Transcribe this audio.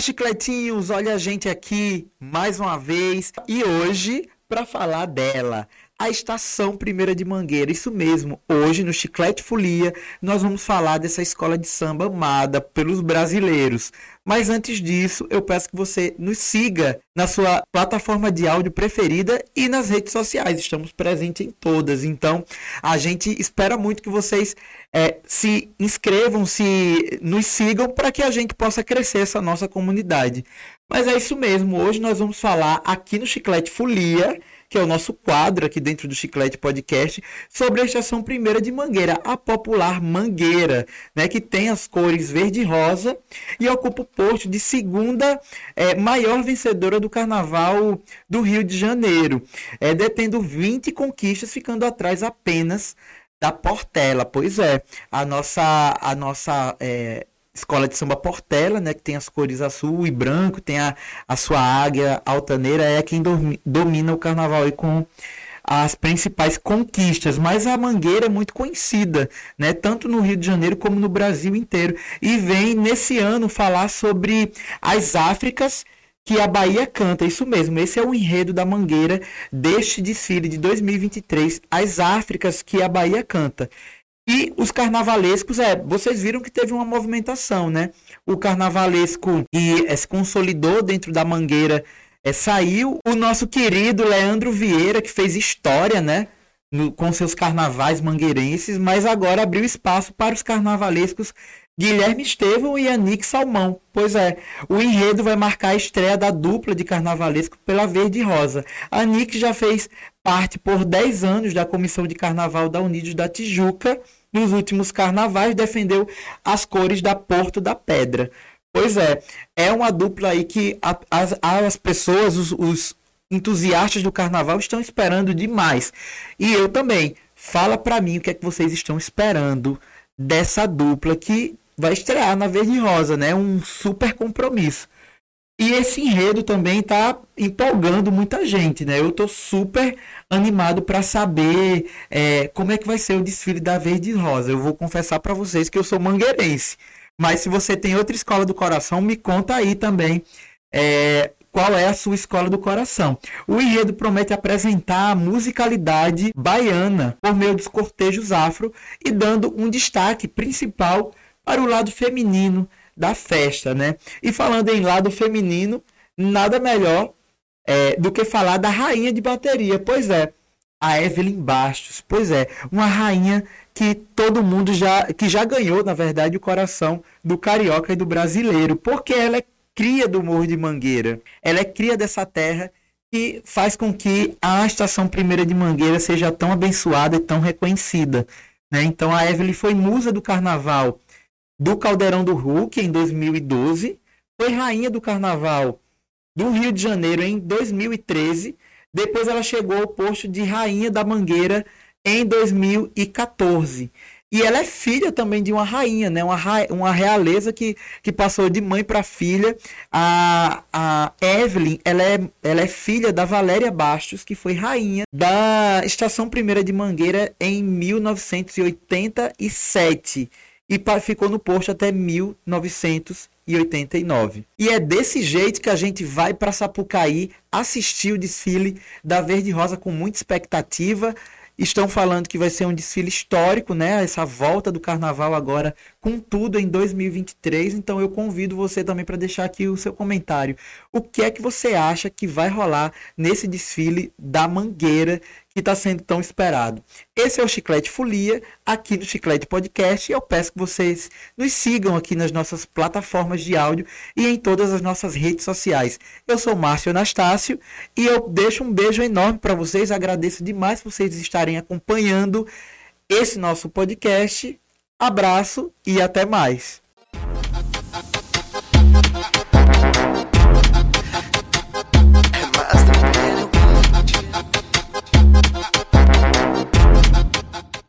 chicletinhos! Olha a gente aqui mais uma vez e hoje para falar dela, a Estação Primeira de Mangueira. Isso mesmo, hoje no Chiclete Folia nós vamos falar dessa escola de samba amada pelos brasileiros. Mas antes disso, eu peço que você nos siga na sua plataforma de áudio preferida e nas redes sociais. Estamos presentes em todas. Então, a gente espera muito que vocês é, se inscrevam, se nos sigam para que a gente possa crescer essa nossa comunidade. Mas é isso mesmo. Hoje nós vamos falar aqui no Chiclete Folia que é o nosso quadro aqui dentro do Chiclete Podcast, sobre a estação primeira de Mangueira, a popular Mangueira, né, que tem as cores verde e rosa e ocupa o posto de segunda é, maior vencedora do Carnaval do Rio de Janeiro, é, detendo 20 conquistas, ficando atrás apenas da Portela. Pois é, a nossa, a nossa é, escola de samba Portela, né, que tem as cores azul e branco, tem a, a sua águia altaneira, é quem dormi, domina o carnaval aí com as principais conquistas, mas a Mangueira é muito conhecida, né, tanto no Rio de Janeiro como no Brasil inteiro, e vem nesse ano falar sobre as Áfricas que a Bahia canta, isso mesmo, esse é o enredo da Mangueira deste desfile de 2023, as Áfricas que a Bahia canta. E os carnavalescos, é, vocês viram que teve uma movimentação, né? O carnavalesco que é, se consolidou dentro da mangueira é, saiu. O nosso querido Leandro Vieira, que fez história, né? No, com seus carnavais mangueirenses, mas agora abriu espaço para os carnavalescos Guilherme Estevão e Anique Salmão. Pois é, o enredo vai marcar a estreia da dupla de carnavalesco pela Verde e Rosa. Anique já fez parte por 10 anos da Comissão de Carnaval da Unidos da Tijuca. Nos últimos carnavais defendeu as cores da Porto da Pedra. Pois é, é uma dupla aí que as, as pessoas, os, os entusiastas do carnaval estão esperando demais. E eu também. Fala para mim o que é que vocês estão esperando dessa dupla que vai estrear na Verde Rosa, né? Um super compromisso. E esse enredo também está empolgando muita gente, né? Eu estou super animado para saber é, como é que vai ser o desfile da Verde Rosa. Eu vou confessar para vocês que eu sou mangueirense. Mas se você tem outra escola do coração, me conta aí também é, qual é a sua escola do coração. O enredo promete apresentar a musicalidade baiana por meio dos cortejos afro e dando um destaque principal para o lado feminino da festa, né? E falando em lado feminino, nada melhor é, do que falar da rainha de bateria. Pois é, a Evelyn Bastos. Pois é, uma rainha que todo mundo já que já ganhou, na verdade, o coração do carioca e do brasileiro, porque ela é cria do Morro de Mangueira. Ela é cria dessa terra e faz com que a estação primeira de Mangueira seja tão abençoada e tão reconhecida. Né? Então a Evelyn foi musa do carnaval do Caldeirão do Hulk em 2012, foi rainha do carnaval do Rio de Janeiro em 2013, depois ela chegou ao posto de rainha da Mangueira em 2014. E ela é filha também de uma rainha, né? uma, uma realeza que, que passou de mãe para filha. A, a Evelyn ela é, ela é filha da Valéria Bastos, que foi rainha da Estação Primeira de Mangueira em 1987 e ficou no posto até 1989. E é desse jeito que a gente vai para Sapucaí assistir o desfile da Verde Rosa com muita expectativa. Estão falando que vai ser um desfile histórico, né? Essa volta do carnaval agora com tudo em 2023. Então eu convido você também para deixar aqui o seu comentário. O que é que você acha que vai rolar nesse desfile da Mangueira que está sendo tão esperado. Esse é o Chiclete Folia, aqui no Chiclete Podcast, e eu peço que vocês nos sigam aqui nas nossas plataformas de áudio e em todas as nossas redes sociais. Eu sou Márcio Anastácio e eu deixo um beijo enorme para vocês, agradeço demais vocês estarem acompanhando esse nosso podcast. Abraço e até mais.